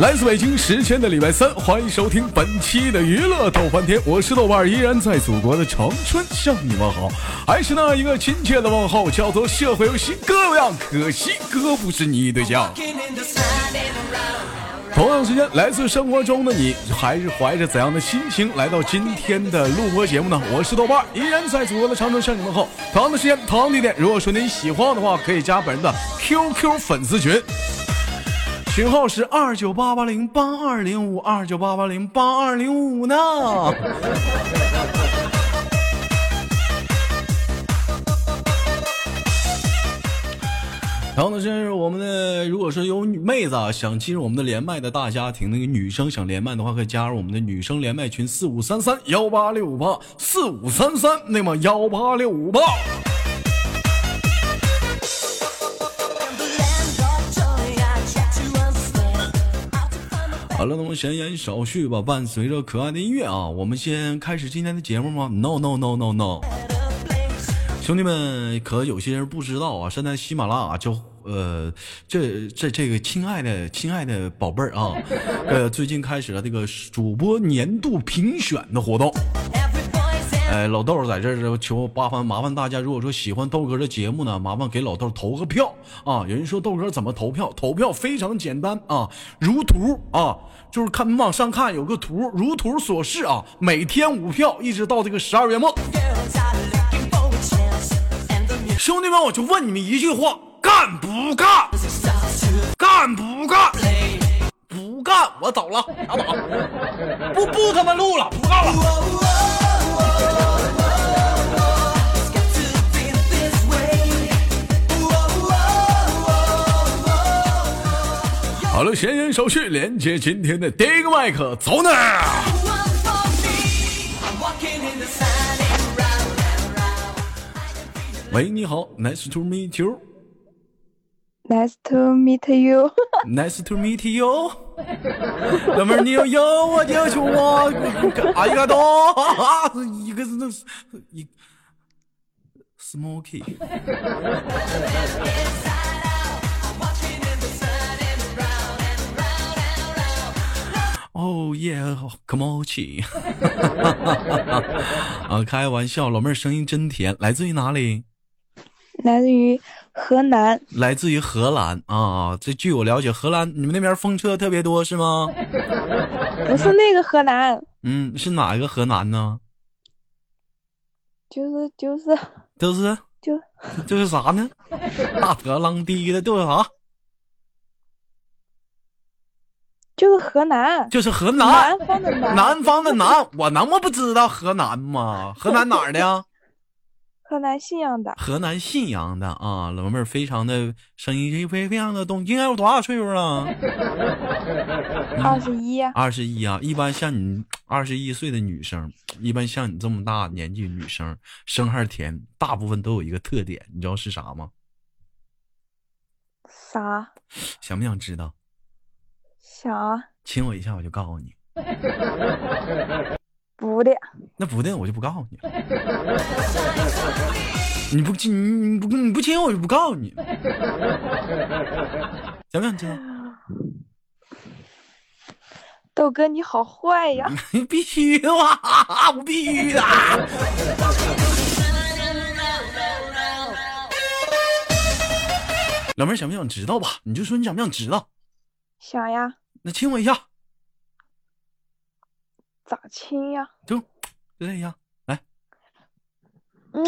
来自北京时间的礼拜三，欢迎收听本期的娱乐逗翻天，我是豆瓣，依然在祖国的长春向你们好，还是那一个亲切的问候，叫做社会有型哥样，可惜哥不是你对象。同样时间，来自生活中的你，还是怀着怎样的心情来到今天的录播节目呢？我是豆瓣，依然在祖国的长春向你问好。同样的时间，同样地点，如果说您喜欢我的话，可以加本人的 QQ 粉丝群，群号是二九八八零八二零五二九八八零八二零五呢。然后呢，是我们的，如果说有妹子啊想进入我们的连麦的大家庭，那个女生想连麦的话，可以加入我们的女生连麦群四五三三幺八六五八四五三三，那么幺八六五八。好了，那么闲言少叙吧，伴随着可爱的音乐啊，我们先开始今天的节目吗？No No No No No。兄弟们，可有些人不知道啊，现在喜马拉雅就呃，这这这个亲爱的亲爱的宝贝儿啊，呃，最近开始了这个主播年度评选的活动。哎，老豆在这儿求麻烦麻烦大家，如果说喜欢豆哥的节目呢，麻烦给老豆投个票啊！有人说豆哥怎么投票？投票非常简单啊，如图啊，就是看往上看有个图，如图所示啊，每天五票，一直到这个十二月末。兄弟们，我就问你们一句话：干不干？干不干？不干，我走了，拉倒，不不他妈录了，不干了。好了，闲言少叙，连接今天的第一个麦克，走呢。喂，你好，Nice to meet you。Nice to meet you。Nice to meet you。老妹儿，你要有我就求我，哎呀都，一个是那是一 smoky。哦耶，可毛起！啊，开玩笑，老妹儿声音真甜，来自于哪里？来自于河南，来自于荷兰啊！这据我了解，荷兰你们那边风车特别多是吗？不是那个河南，嗯，是哪一个河南呢？就是就是就是就就是啥呢？大河浪低的都是啥？就是河南，就是河南，南方的南，南方的南，我能不知道河南吗？河南哪儿的呀？河南信阳的，河南信阳的啊，老妹儿非常的声音非非常的动，应该有多大岁数了？二十一，二十一啊，一般像你二十一岁的女生，一般像你这么大年纪的女生，声还甜，大部分都有一个特点，你知道是啥吗？啥？想不想知道？想啊亲我一下，我就告诉你。不的，那不的，我就不告诉你了。你不亲，你不你不亲我，就不告诉你。想不想知道？豆哥你好坏呀！必须的啊！我必须的。老妹儿想不想知道吧？你就说你想不想知道？想呀，那亲我一下，咋亲呀？就就这样，来，嗯，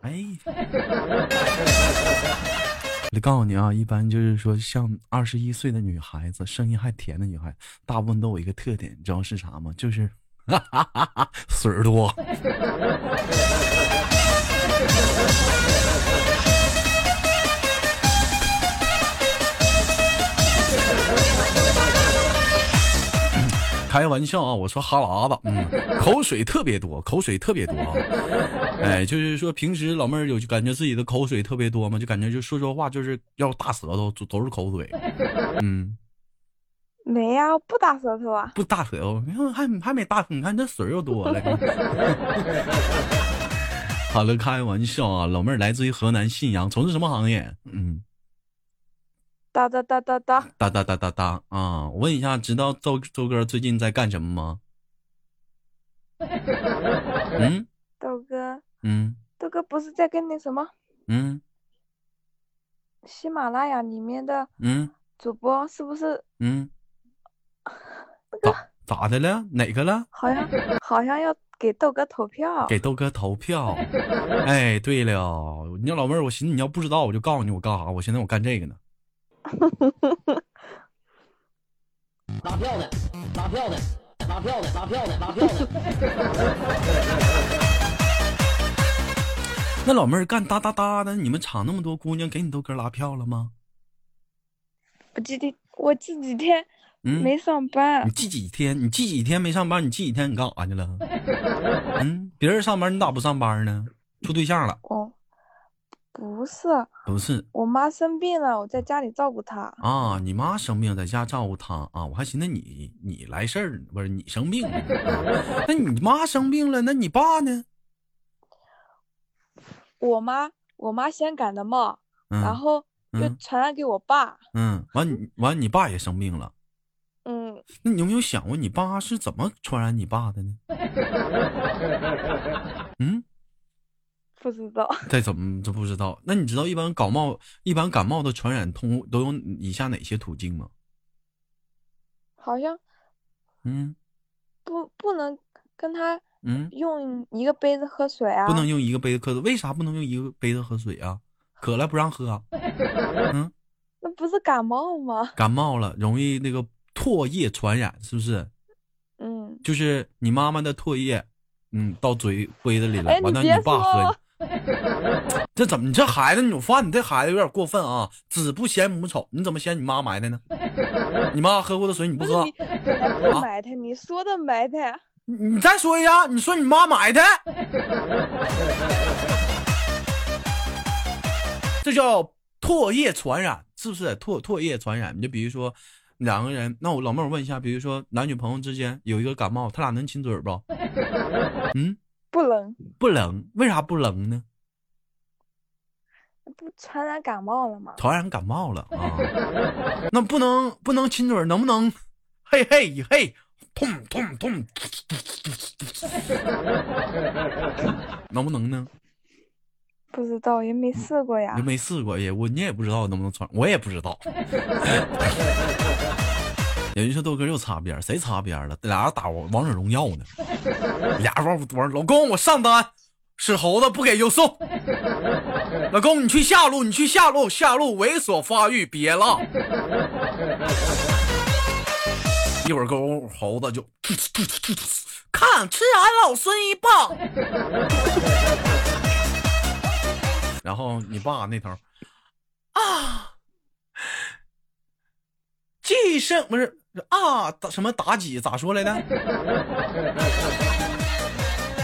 哎。我告诉你啊，一般就是说，像二十一岁的女孩子，声音还甜的女孩，大部分都有一个特点，你知道是啥吗？就是哈哈哈水儿多。开玩笑啊，我说哈喇子，嗯，口水特别多，口水特别多啊。哎，就是说平时老妹儿有就感觉自己的口水特别多吗？就感觉就说说话就是要大舌头，都都是口水。嗯，没呀，不大舌头啊。不大舌头，你看还还没大，你看这水又多了。好了，开玩笑啊，老妹儿来自于河南信阳，从事什么行业？嗯。哒哒哒哒哒哒哒哒哒哒啊！我问一下，知道周周哥最近在干什么吗？嗯，豆哥，嗯，豆哥不是在跟那什么？嗯，喜马拉雅里面的嗯主播是不是？嗯，咋咋的了？哪个了？好像好像要给豆哥投票。给豆哥投票。哎，对了，你老妹儿，我寻思你要不知道，我就告诉你我干啥。我现在我干这个呢。拉票的，拉票的，拉票的，拉票的，拉票的。那老妹儿干哒哒哒的，你们厂那么多姑娘，给你都哥拉票了吗？我这天我这几天没上班。你这几天，你这几天没上班，你这几天你干啥去了？嗯，别人上班你咋不上班呢？处对象了？哦。不是，不是，我妈生病了，我在家里照顾她。啊，你妈生病，在家照顾她啊？我还寻思你你来事儿，不是你生病了？那你妈生病了，那你爸呢？我妈，我妈先感的冒，然后就传染给我爸。嗯，完你完你爸也生病了。嗯，那你有没有想过，你爸是怎么传染你爸的呢？嗯。不知道，再怎么这不知道？那你知道一般感冒一般感冒的传染通都有以下哪些途径吗？好像，嗯，不不能跟他嗯用一个杯子喝水啊？不能用一个杯子喝水，为啥不能用一个杯子喝水啊？渴了不让喝？嗯，那不是感冒吗？感冒了容易那个唾液传染，是不是？嗯，就是你妈妈的唾液，嗯，到嘴杯子里了，完了你爸喝。这怎么？你这孩子，你发现你这孩子有点过分啊！子不嫌母丑，你怎么嫌你妈埋汰呢？你妈喝过的水你不喝？不埋汰，你说的埋汰。你再说一下，你说你妈埋汰？这叫唾液传染，是不是？唾唾液传染，你就比如说两个人，那我老妹儿问一下，比如说男女朋友之间有一个感冒，他俩能亲嘴不？嗯。不冷，不冷，为啥不冷呢？不传染感冒了吗？传染感冒了啊！那不能不能亲嘴，能不能？嘿嘿嘿，痛痛痛，能不能呢？不知道，也没试过呀。也没试过，也我你也不知道能不能传，我也不知道。有人说豆哥又擦边，谁擦边了？俩人打王者荣耀呢，俩人玩老公，我上单，是猴子不给就送。老公，你去下路，你去下路，下路猥琐发育，别浪。一会儿公猴子就看吃俺老孙一棒。然后你爸那头啊，继胜不是。啊，打什么妲己咋说来的？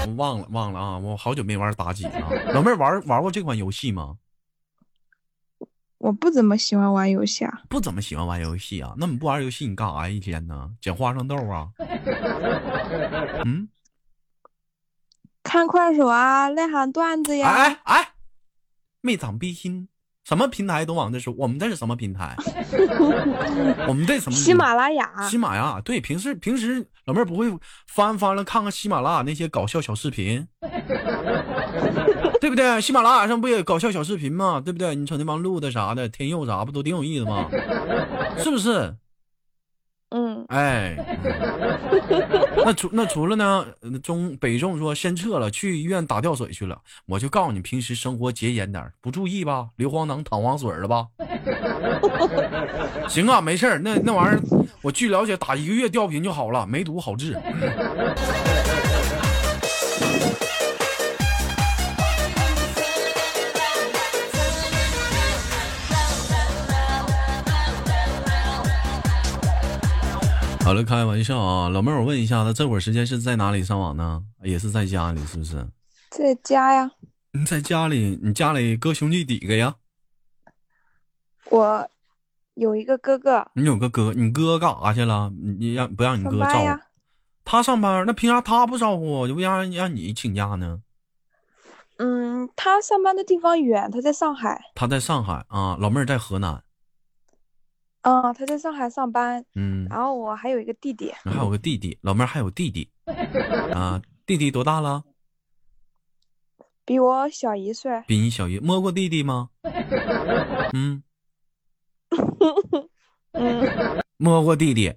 我 忘了忘了啊！我好久没玩妲己了。老妹儿玩玩过这款游戏吗？我不怎么喜欢玩游戏啊。不怎么喜欢玩游戏啊？那你不玩游戏你干啥一天呢？捡花生豆啊？嗯？看快手啊，内涵段子呀。哎哎，没长逼心。什么平台都往这说，我们这是什么平台？我们这什么？喜马拉雅。喜马拉雅对，平时平时老妹儿不会翻翻了看看喜马拉雅那些搞笑小视频，对不对？喜马拉雅上不也搞笑小视频吗？对不对？你瞅那帮录的啥的，天佑啥不都挺有意思吗？是不是？嗯，哎，那除那除了呢？中北众说先撤了，去医院打吊水去了。我就告诉你，平时生活节俭点不注意吧，硫磺能淌黄水了吧？行啊，没事那那玩意儿，我据了解，打一个月吊瓶就好了，没毒好治。好了，开玩笑啊，老妹儿，我问一下，他这会儿时间是在哪里上网呢？也是在家里，是不是？在家呀。你在家里？你家里哥兄弟几个呀？我有一个哥哥。你有个哥，你哥干啥去了？你让不让你哥照顾？他上班，那凭啥他不照顾？就不让让你请假呢？嗯，他上班的地方远，他在上海。他在上海啊，老妹儿在河南。嗯，他在上海上班。嗯，然后我还有一个弟弟。还有个弟弟，老妹儿还有弟弟。啊，弟弟多大了？比我小一岁。比你小一，摸过弟弟吗？嗯。嗯。摸过弟弟。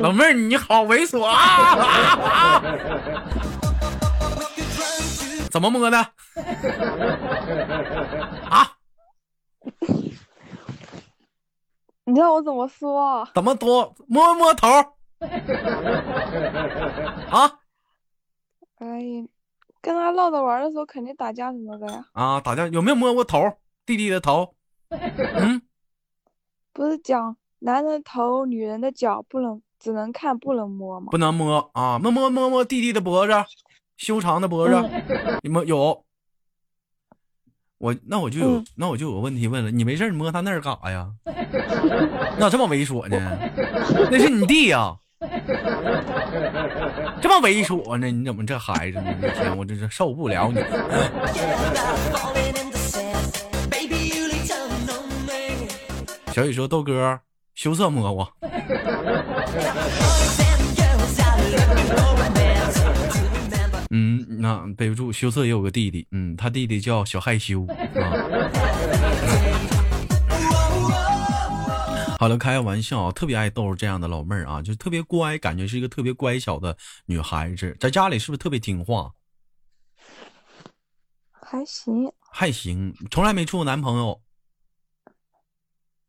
老妹儿，你好猥琐啊！怎么摸的？啊？你让我怎么说？怎么多摸摸头？啊？哎呀，跟他唠着玩的时候，肯定打架什么的呀。啊，打架有没有摸过头？弟弟的头？嗯，不是讲。男人头，女人的脚不能，只能看不能摸吗？不能摸啊！摸摸摸摸弟弟的脖子，修长的脖子，你们有？我那我就有，那我就有个问题问了，你没事你摸他那儿干啥呀？咋这么猥琐呢？那是你弟呀！这么猥琐呢？你怎么这孩子呢？我天，我真是受不了你！小雨说：“豆哥。”羞涩摸我。嗯，那背不住，羞涩也有个弟弟，嗯，他弟弟叫小害羞。啊好了，开个玩笑，特别爱逗这样的老妹儿啊，就特别乖，感觉是一个特别乖巧的女孩子，在家里是不是特别听话？还行，还行，从来没处过男朋友。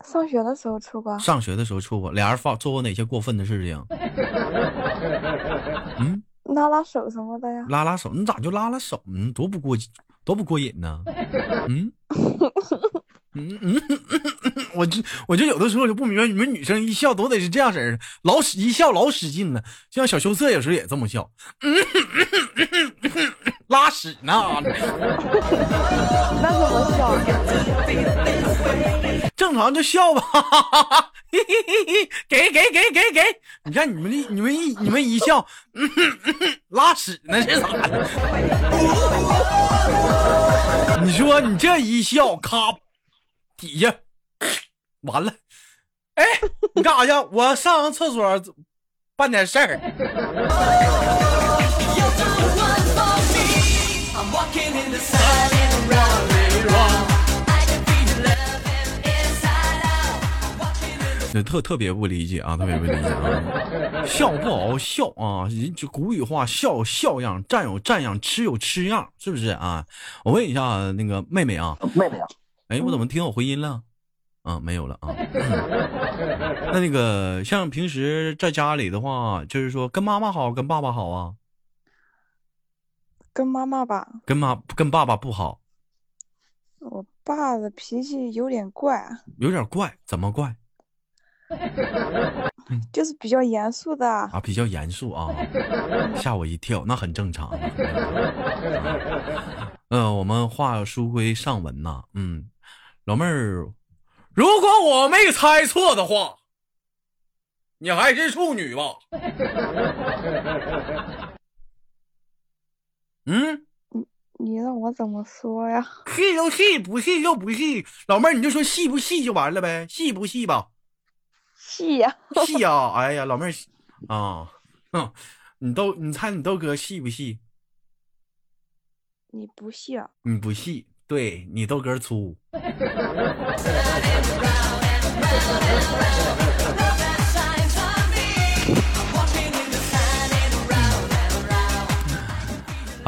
上学的时候处过，上学的时候处过，俩人发做过哪些过分的事情？嗯，拉拉手什么的呀？拉拉手，你咋就拉拉手呢？多不过瘾，多不过瘾呢？嗯，嗯嗯，我就我就有的时候就不明白，你们女生一笑都得是这样式的，老使一笑老使劲呢。像小羞涩有时候也这么笑，拉屎呢？那怎么笑？正常就笑吧，给给给给给！你看你们一你们一你们一笑，拉屎那是咋的？你说你这一笑，咔，底下 完了。哎，你干啥去？我上完厕所办点事儿。特特别不理解啊，特别不理解啊！笑不好好笑啊，人就古语话，笑笑样，站有站样，吃有吃样，是不是啊？我问一下那个妹妹啊，妹妹啊，哎，我怎么听有回音了？啊，没有了啊。那那个像平时在家里的话，就是说跟妈妈好，跟爸爸好啊？跟妈妈吧。跟妈跟爸爸不好。我爸的脾气有点怪。有点怪？怎么怪？就是比较严肃的啊，比较严肃啊，吓我一跳，那很正常。嗯，我们话书归上文呐，嗯，老妹儿，如果我没猜错的话，你还是处女吧？嗯，你你让我怎么说呀？细就细，不细就不细。老妹儿，你就说细不细就完了呗，细不细吧？细呀，细呀！哎呀，老妹儿，啊，哼，你都你猜你豆哥细不细？你不细啊？你不细，对你豆哥粗。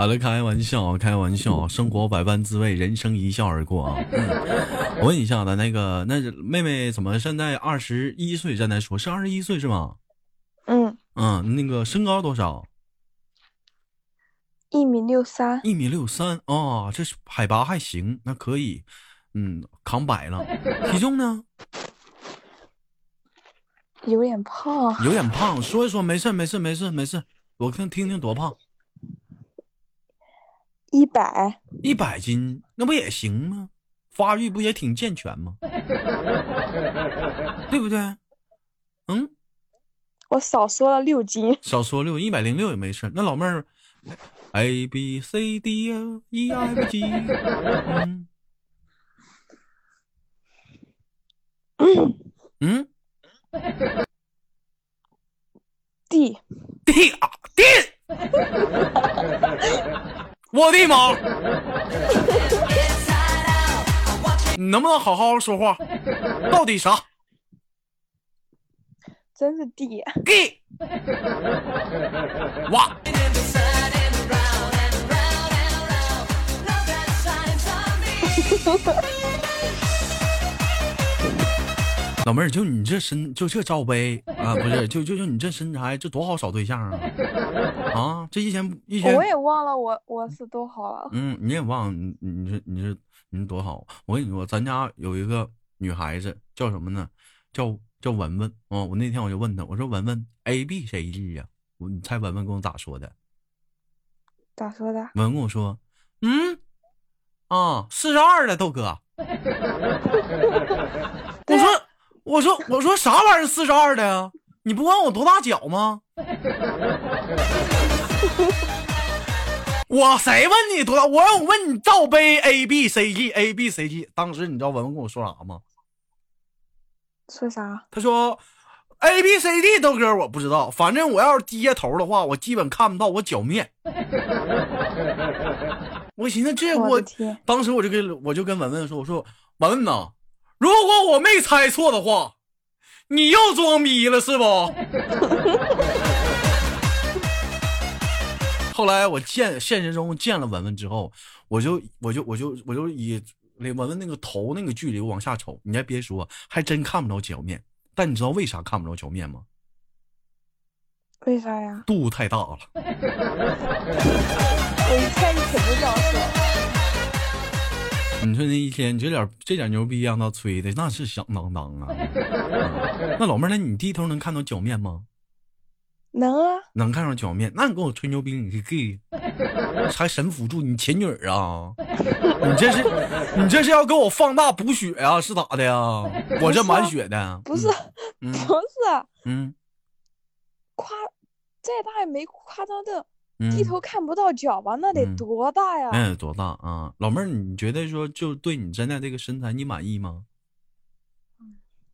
好了，开玩笑，开玩笑，生活百般滋味，人生一笑而过啊。我问一下子，那个，那妹妹怎么现在二十一岁？现在说是二十一岁是吗？嗯嗯，那个身高多少？一米六三。一米六三啊，这是海拔还行，那可以，嗯，扛百了。体重呢？有点胖，有点胖，说一说，没事没事没事没事，我看听听多胖，一百一百斤，那不也行吗？发育不也挺健全吗？对不对？嗯，我少说了六斤，少说六，一百零六也没事。那老妹儿，A B C D E F G，嗯 嗯，D，D 啊 D，我的妈！你 能不能好好说话？到底啥真是 D，？D，哇！老妹儿，就你这身，就这罩杯啊，不是，就就就你这身材，这多好找对象啊！啊，这一天一天我，也忘了我我是多好了，嗯，你也忘了你你这你这你多好！我跟你说，咱家有一个女孩子叫什么呢？叫叫文文啊！我那天我就问她，我说文文 A B 谁字呀？我你猜文文跟我咋说的？咋说的？文文跟我说，嗯，啊，四十二了，豆哥。我说我说我说啥玩意儿四十二的呀？你不问我多大脚吗？我谁问你多大？我让我问你罩杯 A B C D A B C D。当时你知道文文跟我说啥吗？说啥？他说 A B C D 豆哥我不知道，反正我要是低下头的话，我基本看不到我脚面。我寻思这我当时我就跟我就跟文文说，我说文文呐，如果我没猜错的话，你又装逼了是不？后来我见现实中见了文文之后，我就我就我就我就以那文文那个头那个距离往下瞅，你还别说，还真看不着脚面。但你知道为啥看不着脚面吗？为啥呀？肚太大了。我一猜你肯定这样说。你说那一天，你这点这点牛逼让他吹的，那是响当当啊！嗯那老妹儿，那你低头能看到脚面吗？能啊，能看上脚面，那你跟我吹牛逼，你是 gay，还神辅助你前女儿啊？你这是你这是要给我放大补血呀、是咋的呀？我这满血的，不是，嗯不是嗯夸，再大也没夸张的嗯，低头看不到脚吧？那得嗯多大呀？那得多大啊？老妹儿，你觉得说就对你现在这个身材你满意吗？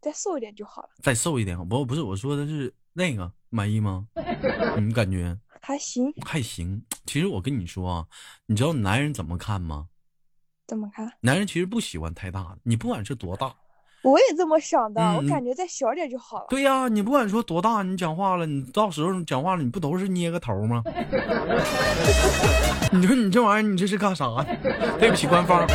再瘦一点就好了，再瘦一点，不不是我说的是那个满意吗？你感觉还行。还行。其实我跟你说啊，你知道男人怎么看吗？怎么看？男人其实不喜欢太大的，你不管是多大，我也这么想的，嗯我感觉再小点就好了。对呀、你不管说多大，你讲话了，你到时候讲话了，你不都是捏个头吗？你说你这玩意儿，你这是干啥呢？对不起，官方。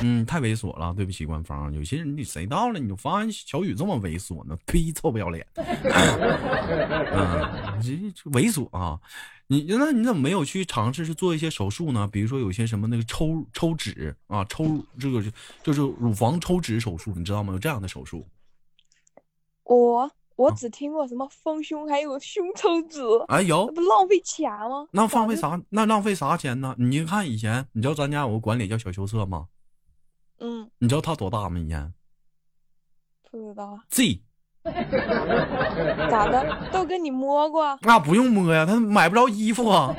嗯，太猥琐了，对不起，官方。有些人你谁到了，你就发现小雨这么猥琐呢？呸，臭不要脸！嗯，这这猥琐啊！你那你怎么没有去尝试去做一些手术呢？比如说有些什么那个抽抽脂啊，抽这个就是乳房抽脂手术，你知道吗？有这样的手术。我我啊只听过什么丰胸，还有胸抽脂，哎，有那不浪费钱吗？那浪费？啥？那浪费啥钱呢？你看以前，你知道咱家有个管理叫小秋色吗？嗯，你知道他多大吗？以前不知道啊 Z，咋的？都跟你摸过？那不用摸呀，他买不着衣服啊。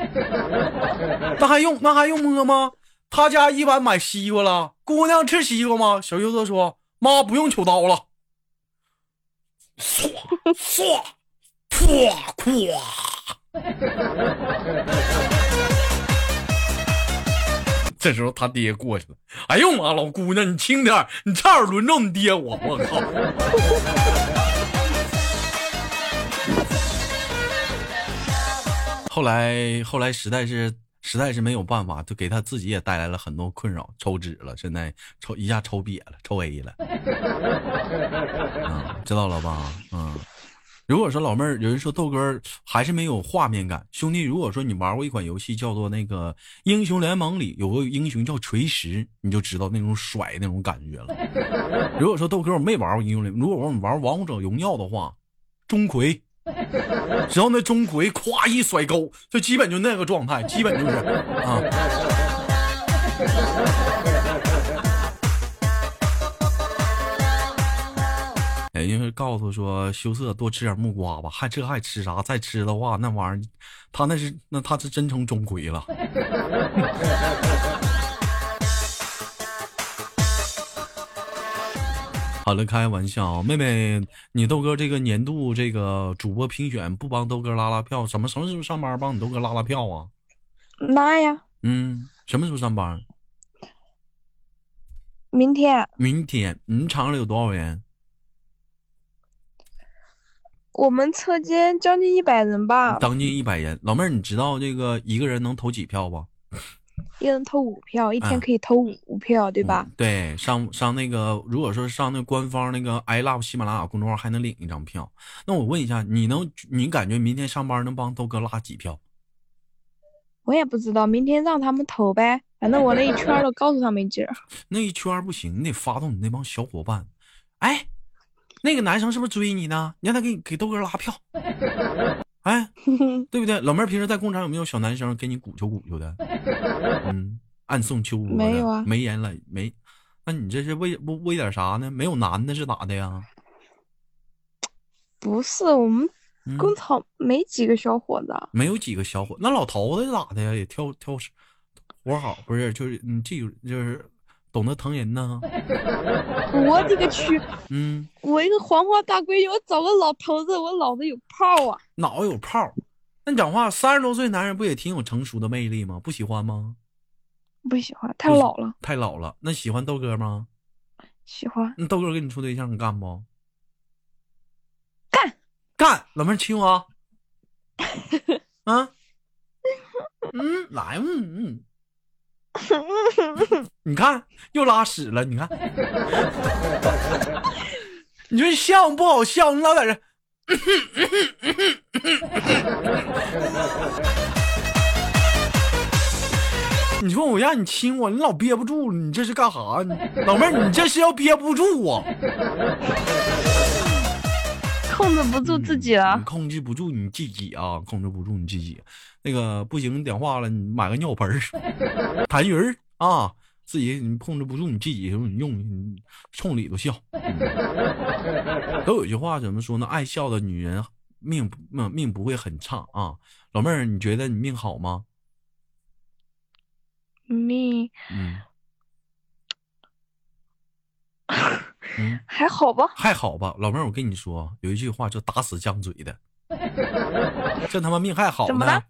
那还用那还用摸吗？他家一般买西瓜了，姑娘吃西瓜吗？小舅子说：“妈不用求刀了。”唰唰，唰咵。这时候他爹过去了，哎呦妈，老姑娘你轻点你差点轮着你爹我，我靠！后来后来实在是实在是没有办法，就给他自己也带来了很多困扰，抽脂了，现在抽一下抽瘪了，抽 A 了，嗯，知道了吧？嗯，如果说老妹儿有人说豆哥还是没有画面感，兄弟，如果说你玩过一款游戏叫做那个英雄联盟里有个英雄叫锤石，你就知道那种甩那种感觉了。如果说豆哥我没玩过英雄联，如果我们玩王者荣耀的话，钟馗，只要那钟馗咵一甩钩，就基本就那个状态，基本就是啊。哎，因为告诉说羞涩多吃点木瓜吧，还这还吃啥？再吃的话，那玩意儿，他那是那他是真成钟馗了。好了，开玩笑，妹妹，你豆哥这个年度这个主播评选不帮豆哥拉拉票，什么什么时候上班帮你豆哥拉拉票啊？拉呀，嗯，什么时候上班？明天明天。你厂里有多少人？我们车间将近一百人吧，将近一百人。老妹儿，你知道这个一个人能投几票不？一人投五票，一天可以投五票，对吧？对，上上那个，如果说上那官方那个 i love 喜马拉雅公众号，还能领一张票。那我问一下，你能，你感觉明天上班能帮豆哥拉几票？我也不知道，明天让他们投呗。反正我那一圈都告诉他们劲儿。那一圈不行，你得发动你那帮小伙伴。哎。那个男生是不是追你呢？你让他给给豆哥拉票，哎，对不对？老妹儿平时在工厂有没有小男生给你鼓秋鼓秋的？嗯，暗送秋波没有啊？没言了没？那你这是为为为点啥呢？没有男的是咋的呀？不是我们工厂没几个小伙子，没有几个小伙。那老头子咋的呀？也挑挑活好不是？就是你记住就是。懂得疼人呢，我的个去！嗯，我一个黄花大闺女，我找个老头子，我脑子有泡啊！脑子有泡？那你讲话，三十多岁男人不也挺有成熟的魅力吗？不喜欢吗？不喜欢，太老了。太老了。那喜欢豆哥吗？喜欢。那豆哥跟你处对象，你干不？干干，老妹儿亲我。啊？嗯，来，嗯嗯。你看又拉屎了，你看，你说笑不好笑，你老在这，你说我让你亲我，你老憋不住，你这是干啥？老妹儿，你这是要憋不住啊？控制不住自己了，控制不住你自己啊，控制不住你自己。那个不行，点化了，你买个尿盆儿，痰盂儿啊，自己你控制不住你自己，你用你冲里头笑。都有句话怎么说呢？爱笑的女人命命命不会很差啊。老妹儿，你觉得你命好吗？命，嗯，嗯，还好吧，还好吧。老妹儿，我跟你说，有一句话叫打死犟嘴的。这他妈命还好呢！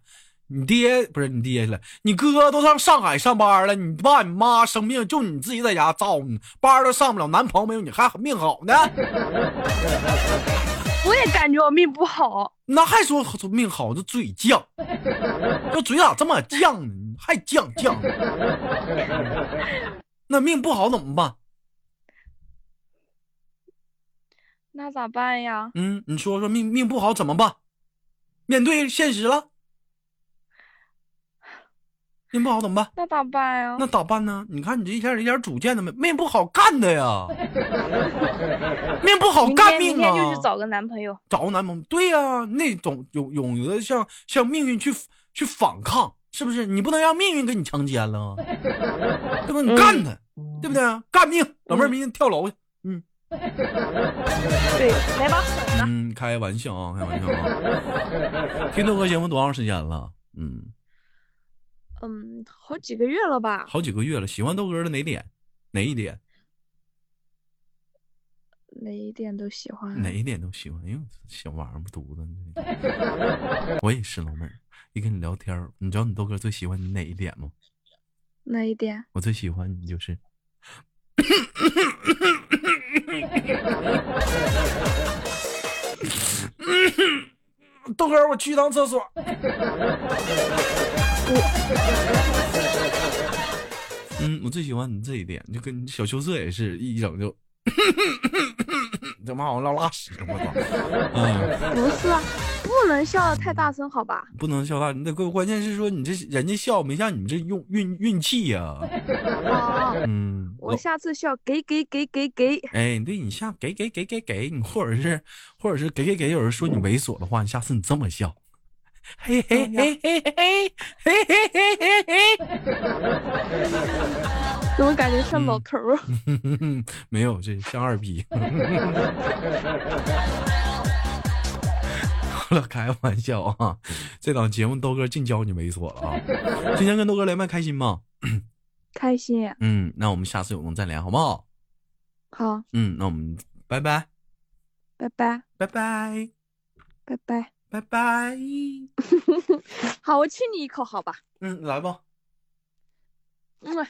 你爹不是你爹了，你哥都上上海上班了，你爸你妈生病，就你自己在家照顾，班都上不了，男朋友没有，你还命好呢？我也感觉我命不好，那还说命好？这嘴犟，这嘴咋这么犟呢？还犟犟？那命不好怎么办？那咋办呀？嗯，你说说命命不好怎么办？面对现实了，命不好怎么办？那咋办呀？那咋办呢？你看你这一点一点主见都没，命不好干的呀，命不好干命啊！明天就是找个男朋友，找个男朋友，对呀，那种有有的向向命运去去反抗，是不是？你不能让命运给你强奸了，对吧？你干他，对不对？干命，老妹儿明天跳楼去，嗯。对，来吧。嗯，开玩笑啊，开玩笑啊。听豆哥节目多长时间了？嗯，嗯，好几个月了吧？好几个月了。喜欢豆哥的哪点？哪一点？哪一点都喜欢。哪一点都喜欢。哎呦，小王八犊子！我也是老妹儿，一跟你聊天，你知道你豆哥最喜欢你哪一点吗？哪一点？我最喜欢你就是。豆哥，我去一趟厕所。嗯，我最喜欢你这一点，就跟小羞涩也是一整就。这妈好像拉屎，我操！嗯，不是啊，不能笑的太大声，好吧？不能笑大，那关关键是说你这人家笑没像你这用运运气呀。哦，嗯，我下次笑给给给给给。哎，对你下给给给给给你，或者是或者是给给给，有人说你猥琐的话，你下次你这么笑。嘿嘿嘿嘿嘿嘿嘿嘿嘿嘿，怎么感觉像老头儿？没有，这像二逼。好了，开玩笑啊！这档节目豆哥尽教你猥琐了啊！今天跟豆哥连麦开心吗？开心。嗯，那我们下次有空再连，好不好？好。嗯，那我们拜拜。拜拜。拜拜。拜拜。拜拜。好，我亲你一口，好吧？嗯，来吧。嗯。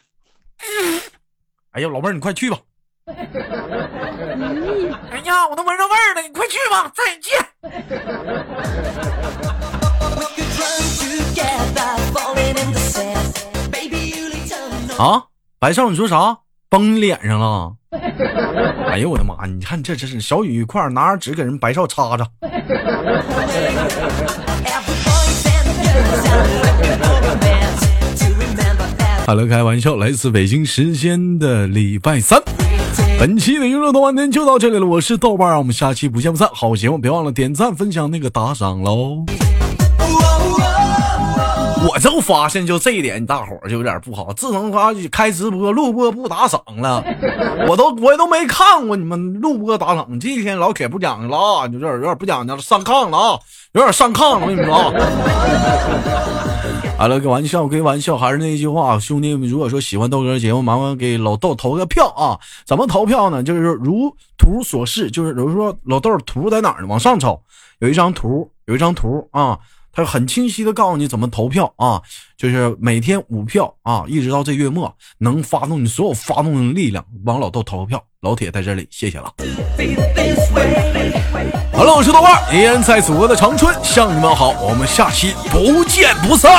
哎呀，老妹儿，你快去吧。嗯。哎呀，我都闻着味儿了，你快去吧，再见。啊，白少，你说啥？崩脸上了？哎呦我的妈！你看这这是小雨快拿着纸给人白少擦擦。好了，开玩笑，来自北京时间的礼拜三，本期的娱乐多半天就到这里了。我是豆瓣，我们下期不见不散。好节目别忘了点赞、分享、那个打赏喽。我就发现就这一点，大伙儿就有点不好。自从他开直播录播不打赏了，我都我都没看过你们录播打赏。这一天老铁不讲究了啊，有点有点不讲究了，上炕了啊，有点上炕了。我跟你说啊，好了，个玩笑归玩笑，还是那句话，兄弟们，如果说喜欢豆哥节目，麻烦给老豆投个票啊。怎么投票呢？就是如图所示，就是比如说老豆图在哪儿呢？往上瞅，有一张图，有一张图啊。他很清晰的告诉你怎么投票啊，就是每天五票啊，一直到这月末，能发动你所有发动的力量，帮老豆投票。老铁在这里，谢谢了。好了，我是豆瓣，依然在祖国的长春向你们好，我们下期不见不散。